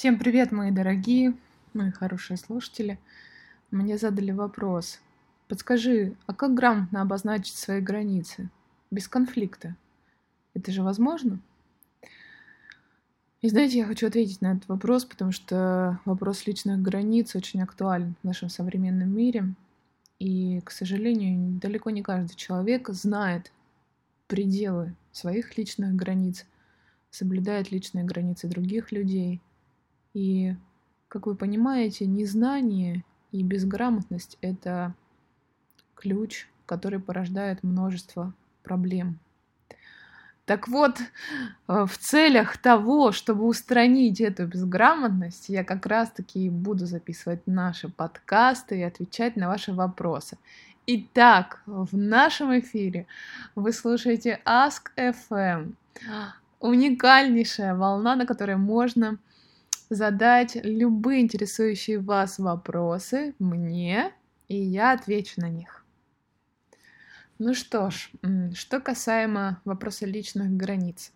Всем привет, мои дорогие, мои хорошие слушатели. Мне задали вопрос. Подскажи, а как грамотно обозначить свои границы? Без конфликта. Это же возможно? И знаете, я хочу ответить на этот вопрос, потому что вопрос личных границ очень актуален в нашем современном мире. И, к сожалению, далеко не каждый человек знает пределы своих личных границ, соблюдает личные границы других людей – и, как вы понимаете, незнание и безграмотность — это ключ, который порождает множество проблем. Так вот, э, в целях того, чтобы устранить эту безграмотность, я как раз-таки буду записывать наши подкасты и отвечать на ваши вопросы. Итак, в нашем эфире вы слушаете Ask FM, уникальнейшая волна, на которой можно задать любые интересующие вас вопросы мне, и я отвечу на них. Ну что ж, что касаемо вопроса личных границ.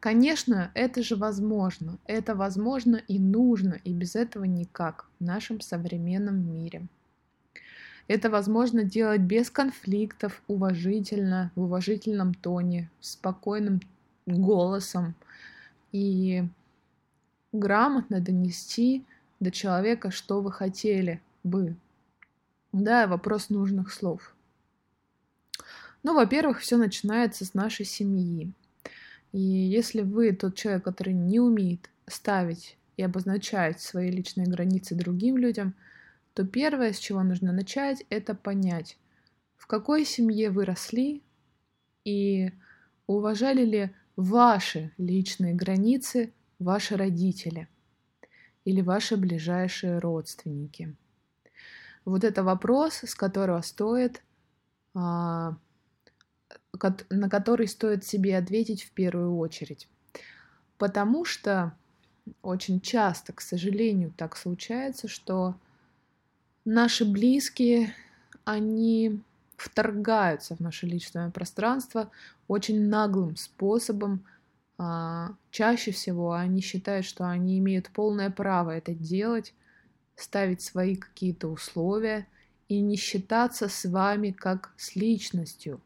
Конечно, это же возможно. Это возможно и нужно, и без этого никак в нашем современном мире. Это возможно делать без конфликтов, уважительно, в уважительном тоне, спокойным голосом. И грамотно донести до человека, что вы хотели бы. Да, вопрос нужных слов. Ну, во-первых, все начинается с нашей семьи. И если вы тот человек, который не умеет ставить и обозначать свои личные границы другим людям, то первое, с чего нужно начать, это понять, в какой семье вы росли и уважали ли ваши личные границы ваши родители или ваши ближайшие родственники? Вот это вопрос, с которого стоит, а, на который стоит себе ответить в первую очередь. Потому что очень часто, к сожалению, так случается, что наши близкие, они вторгаются в наше личное пространство очень наглым способом, чаще всего они считают, что они имеют полное право это делать, ставить свои какие-то условия и не считаться с вами как с личностью.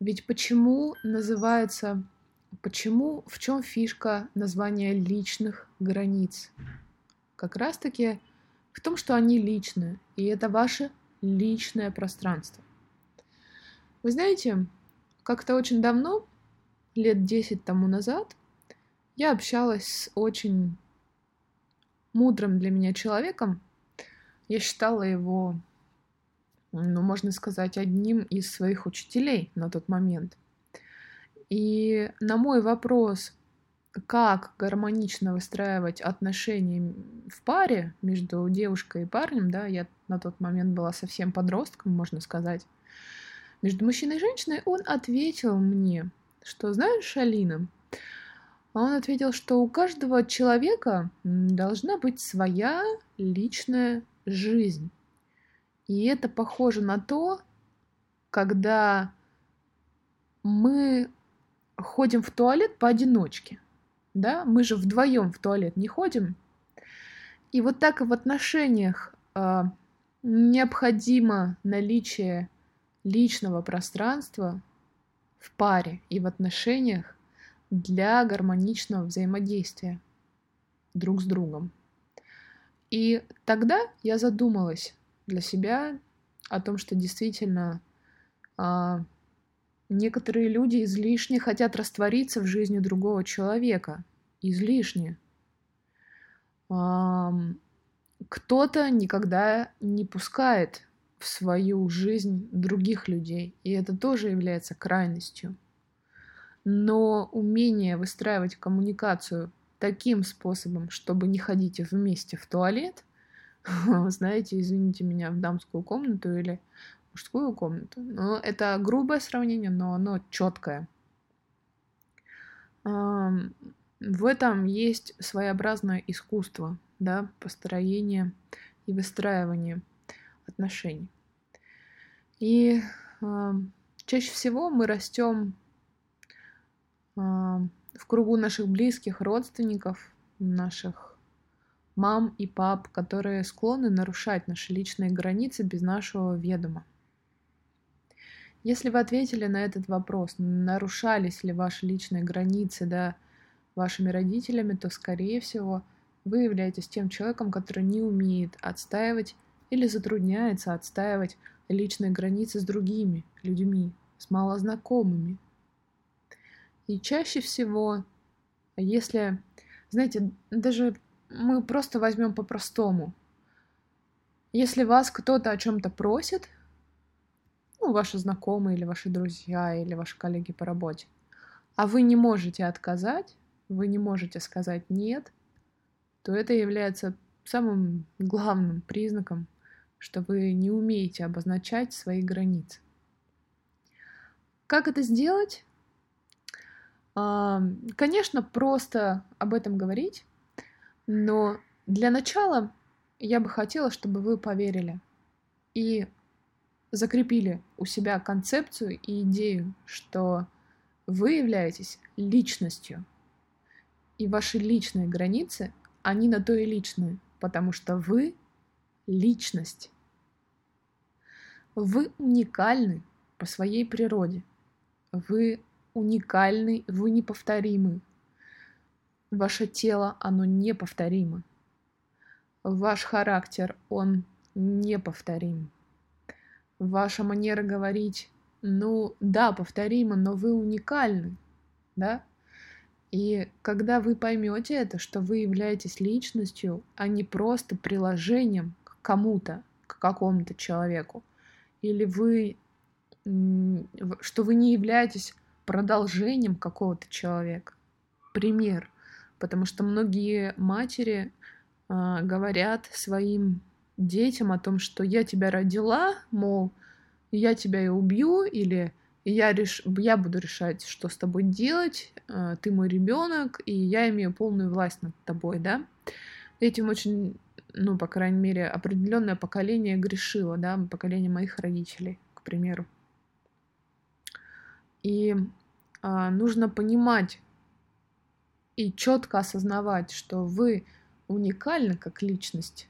Ведь почему называется, почему, в чем фишка названия личных границ? Как раз-таки в том, что они личные, и это ваше личное пространство. Вы знаете, как-то очень давно лет 10 тому назад я общалась с очень мудрым для меня человеком. Я считала его, ну, можно сказать, одним из своих учителей на тот момент. И на мой вопрос, как гармонично выстраивать отношения в паре между девушкой и парнем, да, я на тот момент была совсем подростком, можно сказать, между мужчиной и женщиной, он ответил мне, что знаешь, Алина, он ответил, что у каждого человека должна быть своя личная жизнь. И это похоже на то, когда мы ходим в туалет поодиночке. Да? Мы же вдвоем в туалет не ходим. И вот так и в отношениях э, необходимо наличие личного пространства в паре и в отношениях для гармоничного взаимодействия друг с другом. И тогда я задумалась для себя о том, что действительно а, некоторые люди излишне хотят раствориться в жизни другого человека. Излишне. А, кто-то никогда не пускает в свою жизнь других людей, и это тоже является крайностью. Но умение выстраивать коммуникацию таким способом, чтобы не ходить вместе в туалет, знаете, извините меня, в дамскую комнату или мужскую комнату. Но это грубое сравнение, но оно четкое. В этом есть своеобразное искусство, да, построение и выстраивание отношений. И э, чаще всего мы растем э, в кругу наших близких, родственников, наших мам и пап, которые склонны нарушать наши личные границы без нашего ведома. Если вы ответили на этот вопрос, нарушались ли ваши личные границы да, вашими родителями, то, скорее всего, вы являетесь тем человеком, который не умеет отстаивать или затрудняется отстаивать личные границы с другими людьми, с малознакомыми. И чаще всего, если, знаете, даже мы просто возьмем по-простому. Если вас кто-то о чем-то просит, ну, ваши знакомые или ваши друзья или ваши коллеги по работе, а вы не можете отказать, вы не можете сказать нет, то это является самым главным признаком, что вы не умеете обозначать свои границы. Как это сделать? Конечно, просто об этом говорить, но для начала я бы хотела, чтобы вы поверили и закрепили у себя концепцию и идею, что вы являетесь личностью, и ваши личные границы, они на то и личные, потому что вы личность. Вы уникальны по своей природе. Вы уникальны, вы неповторимы. Ваше тело, оно неповторимо. Ваш характер, он неповторим ваша манера говорить, ну да, повторимо, но вы уникальны, да? И когда вы поймете это, что вы являетесь личностью, а не просто приложением кому-то, к какому-то человеку, или вы, что вы не являетесь продолжением какого-то человека. Пример. Потому что многие матери э, говорят своим детям о том, что я тебя родила, мол, я тебя и убью, или я, реш... я буду решать, что с тобой делать, э, ты мой ребенок, и я имею полную власть над тобой, да. Этим очень, ну, по крайней мере, определенное поколение грешило, да, поколение моих родителей, к примеру. И а, нужно понимать и четко осознавать, что вы уникальны как личность,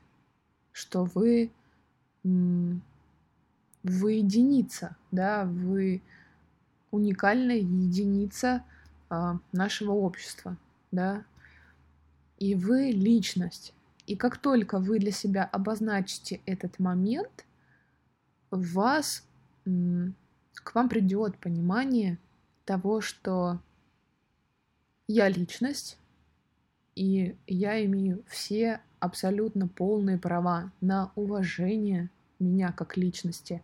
что вы, вы единица, да, вы уникальная единица а, нашего общества, да, и вы личность. И как только вы для себя обозначите этот момент, вас, к вам придет понимание того, что я личность, и я имею все абсолютно полные права на уважение меня как личности,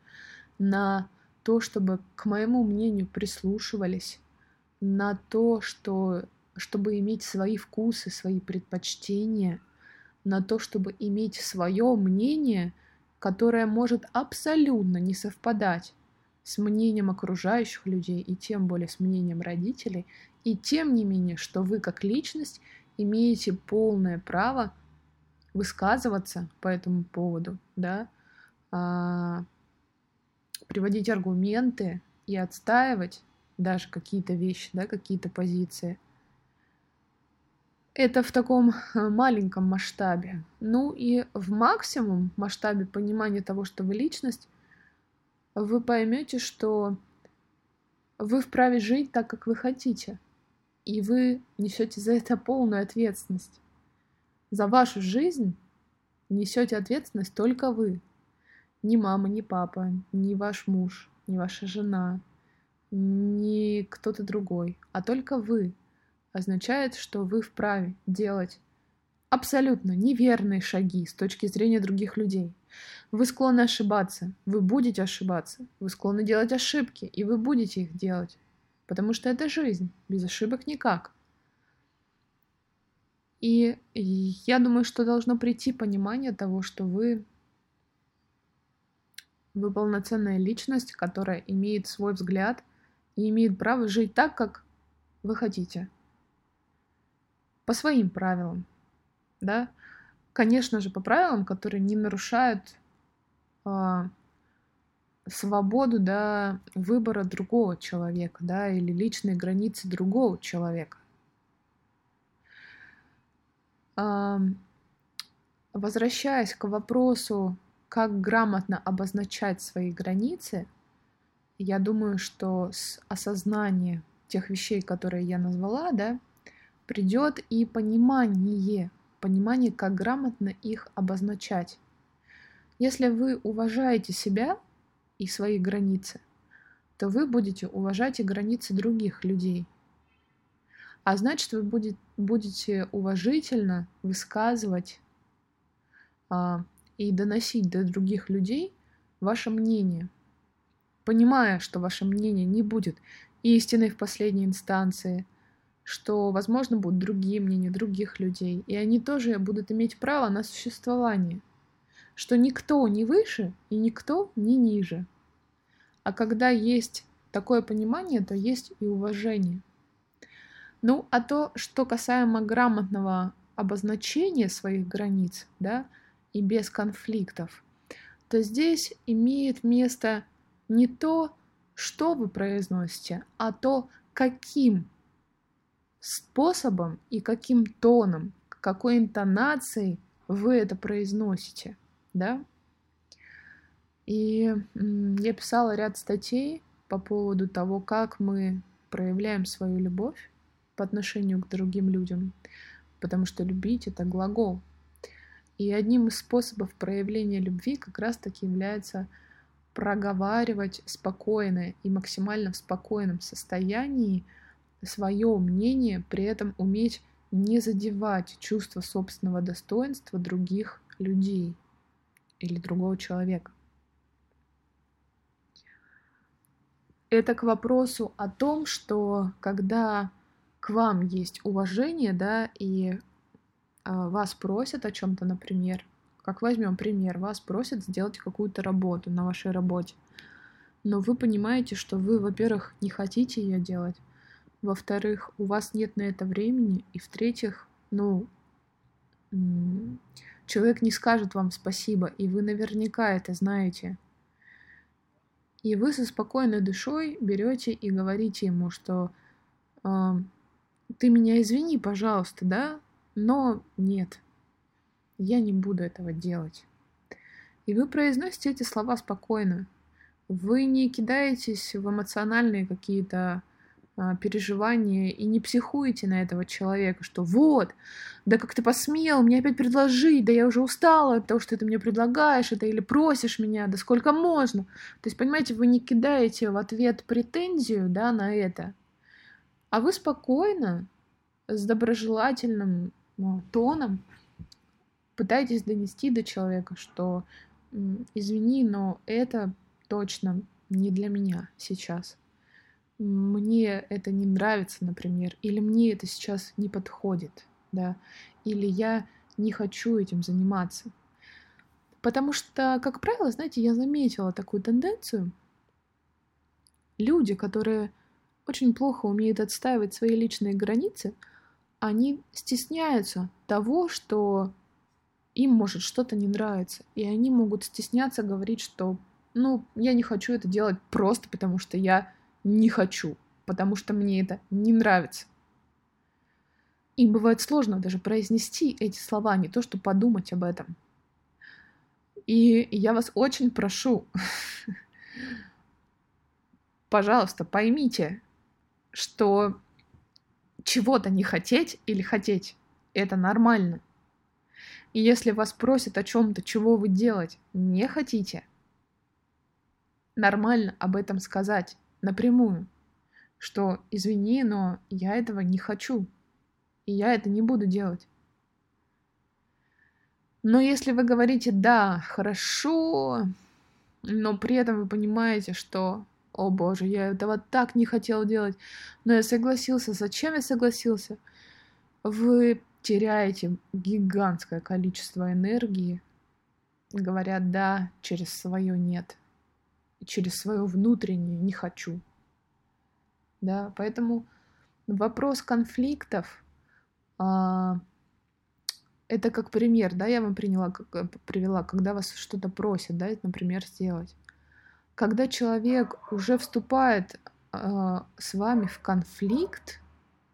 на то, чтобы к моему мнению прислушивались, на то, что, чтобы иметь свои вкусы, свои предпочтения, на то, чтобы иметь свое мнение, которое может абсолютно не совпадать с мнением окружающих людей и тем более с мнением родителей, и тем не менее, что вы как личность имеете полное право высказываться по этому поводу, да, а, приводить аргументы и отстаивать даже какие-то вещи, да, какие-то позиции. Это в таком э, маленьком масштабе. Ну и в максимум масштабе понимания того, что вы личность, вы поймете, что вы вправе жить так, как вы хотите. И вы несете за это полную ответственность. За вашу жизнь несете ответственность только вы. Ни мама, ни папа, ни ваш муж, ни ваша жена, ни кто-то другой, а только вы. Означает, что вы вправе делать абсолютно неверные шаги с точки зрения других людей. Вы склонны ошибаться, вы будете ошибаться, вы склонны делать ошибки, и вы будете их делать. Потому что это жизнь, без ошибок никак. И я думаю, что должно прийти понимание того, что вы вы полноценная личность, которая имеет свой взгляд и имеет право жить так, как вы хотите. По своим правилам. Да? Конечно же, по правилам, которые не нарушают э, свободу да, выбора другого человека, да, или личные границы другого человека. Возвращаясь к вопросу, как грамотно обозначать свои границы, я думаю, что с осознания тех вещей, которые я назвала, да, придет и понимание, понимание, как грамотно их обозначать. Если вы уважаете себя и свои границы, то вы будете уважать и границы других людей. А значит, вы будет, будете уважительно высказывать а, и доносить до других людей ваше мнение, понимая, что ваше мнение не будет истиной в последней инстанции, что, возможно, будут другие мнения других людей, и они тоже будут иметь право на существование, что никто не выше и никто не ниже. А когда есть такое понимание, то есть и уважение. Ну, а то, что касаемо грамотного обозначения своих границ, да, и без конфликтов, то здесь имеет место не то, что вы произносите, а то, каким способом и каким тоном, какой интонацией вы это произносите, да? И я писала ряд статей по поводу того, как мы проявляем свою любовь по отношению к другим людям, потому что любить — это глагол. И одним из способов проявления любви как раз-таки является проговаривать спокойно и максимально в спокойном состоянии свое мнение, при этом уметь не задевать чувство собственного достоинства других людей или другого человека. Это к вопросу о том, что когда к вам есть уважение, да, и э, вас просят о чем-то, например, как возьмем пример, вас просят сделать какую-то работу на вашей работе, но вы понимаете, что вы, во-первых, не хотите ее делать, во-вторых, у вас нет на это времени, и в-третьих, ну, человек не скажет вам спасибо, и вы наверняка это знаете. И вы со спокойной душой берете и говорите ему, что э, ты меня извини, пожалуйста, да, но нет, я не буду этого делать. И вы произносите эти слова спокойно. Вы не кидаетесь в эмоциональные какие-то переживания и не психуете на этого человека, что вот, да как ты посмел мне опять предложить, да я уже устала от того, что ты мне предлагаешь это или просишь меня, да сколько можно. То есть, понимаете, вы не кидаете в ответ претензию, да, на это, а вы спокойно, с доброжелательным ну, тоном пытаетесь донести до человека, что извини, но это точно не для меня сейчас мне это не нравится, например, или мне это сейчас не подходит, да, или я не хочу этим заниматься. Потому что, как правило, знаете, я заметила такую тенденцию. Люди, которые очень плохо умеют отстаивать свои личные границы, они стесняются того, что им может что-то не нравиться. И они могут стесняться говорить, что, ну, я не хочу это делать просто потому, что я не хочу, потому что мне это не нравится. Им бывает сложно даже произнести эти слова, не то что подумать об этом. И я вас очень прошу, пожалуйста, поймите, что чего-то не хотеть или хотеть — это нормально. И если вас просят о чем-то, чего вы делать не хотите, нормально об этом сказать напрямую, что извини, но я этого не хочу, и я это не буду делать. Но если вы говорите «да, хорошо», но при этом вы понимаете, что «О боже, я этого так не хотел делать, но я согласился, зачем я согласился?» Вы теряете гигантское количество энергии, говоря «да» через свое «нет» через свое внутреннее не хочу. Да, поэтому вопрос конфликтов а, это как пример, да, я вам приняла, как, э, привела, когда вас что-то просят, да, например, сделать. Когда человек уже вступает а, с вами в конфликт,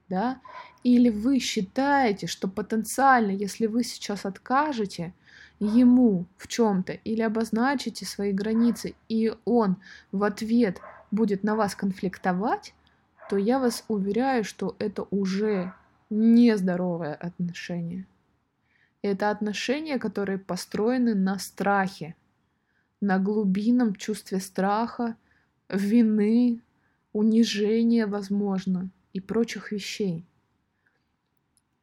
да? Или вы считаете, что потенциально, если вы сейчас откажете ему в чем-то или обозначите свои границы, и он в ответ будет на вас конфликтовать, то я вас уверяю, что это уже нездоровое отношение. Это отношения, которые построены на страхе, на глубинном чувстве страха, вины, унижения, возможно, и прочих вещей.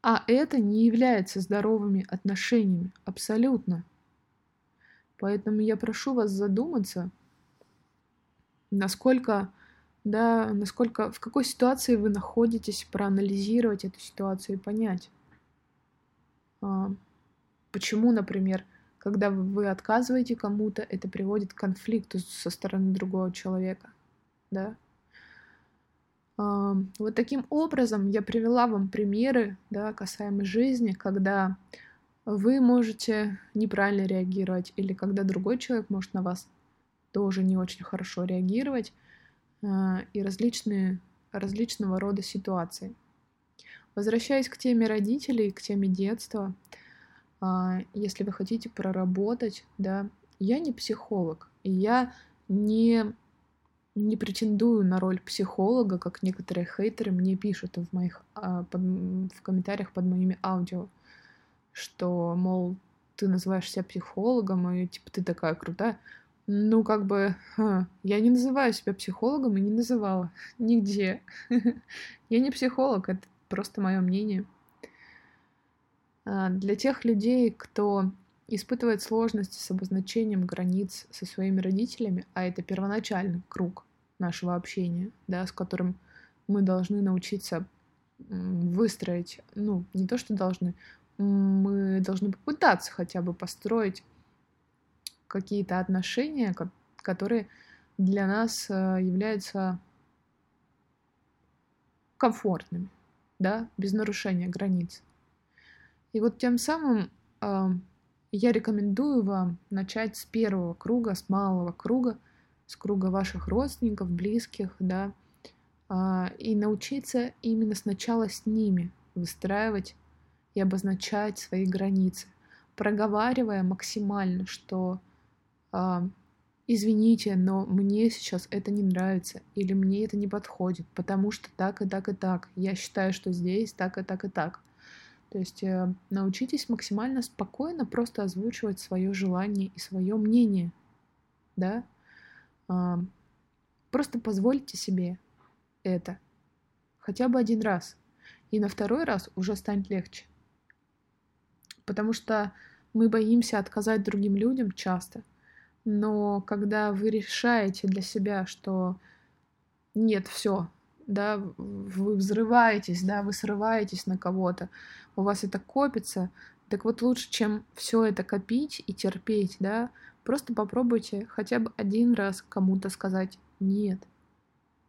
А это не является здоровыми отношениями, абсолютно. Поэтому я прошу вас задуматься, насколько, да, насколько, в какой ситуации вы находитесь, проанализировать эту ситуацию и понять, а, почему, например, когда вы отказываете кому-то, это приводит к конфликту со стороны другого человека, да. Вот таким образом я привела вам примеры, да, касаемо жизни, когда вы можете неправильно реагировать, или когда другой человек может на вас тоже не очень хорошо реагировать, а, и различные, различного рода ситуации. Возвращаясь к теме родителей, к теме детства, а, если вы хотите проработать, да, я не психолог, и я не, не претендую на роль психолога, как некоторые хейтеры мне пишут в моих а, под, в комментариях под моими аудио, что, мол, ты называешь себя психологом, и типа ты такая крутая. Ну, как бы, я не называю себя психологом и не называла нигде. Я не психолог, это просто мое мнение. А, для тех людей, кто испытывает сложности с обозначением границ со своими родителями, а это первоначальный круг нашего общения, да, с которым мы должны научиться выстроить, ну, не то, что должны, мы должны попытаться хотя бы построить какие-то отношения, которые для нас э, являются комфортными, да, без нарушения границ. И вот тем самым э, я рекомендую вам начать с первого круга, с малого круга, с круга ваших родственников, близких, да, э, и научиться именно сначала с ними выстраивать и обозначать свои границы, проговаривая максимально, что э, извините, но мне сейчас это не нравится, или мне это не подходит, потому что так и так и так. Я считаю, что здесь так и так и так. То есть э, научитесь максимально спокойно просто озвучивать свое желание и свое мнение, да. Просто позвольте себе это хотя бы один раз, и на второй раз уже станет легче, потому что мы боимся отказать другим людям часто, но когда вы решаете для себя, что нет, все, да, вы взрываетесь, да, вы срываетесь на кого-то, у вас это копится, так вот лучше, чем все это копить и терпеть, да, просто попробуйте хотя бы один раз кому-то сказать «нет».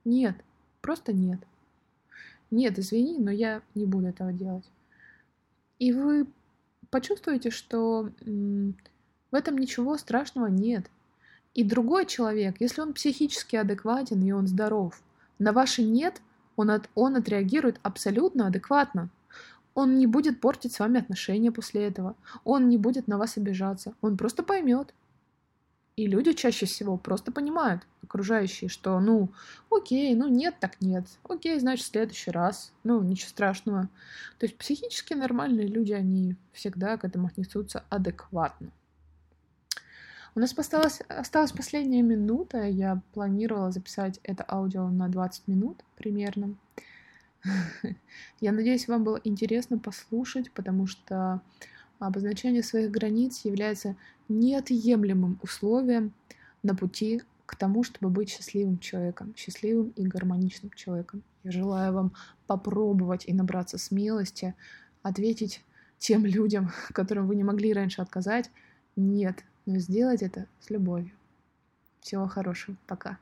Нет, просто нет. Нет, извини, но я не буду этого делать. И вы почувствуете, что в этом ничего страшного нет. И другой человек, если он психически адекватен и он здоров, на ваше «нет» он, от, он отреагирует абсолютно адекватно. Он не будет портить с вами отношения после этого. Он не будет на вас обижаться. Он просто поймет. И люди чаще всего просто понимают, окружающие, что, ну, окей, ну нет, так нет. Окей, значит, в следующий раз. Ну, ничего страшного. То есть психически нормальные люди, они всегда к этому отнесутся адекватно. У нас осталась, осталась последняя минута. Я планировала записать это аудио на 20 минут примерно. Я надеюсь, вам было интересно послушать, потому что обозначение своих границ является неотъемлемым условием на пути к тому, чтобы быть счастливым человеком, счастливым и гармоничным человеком. Я желаю вам попробовать и набраться смелости, ответить тем людям, которым вы не могли раньше отказать, нет, но сделать это с любовью. Всего хорошего. Пока.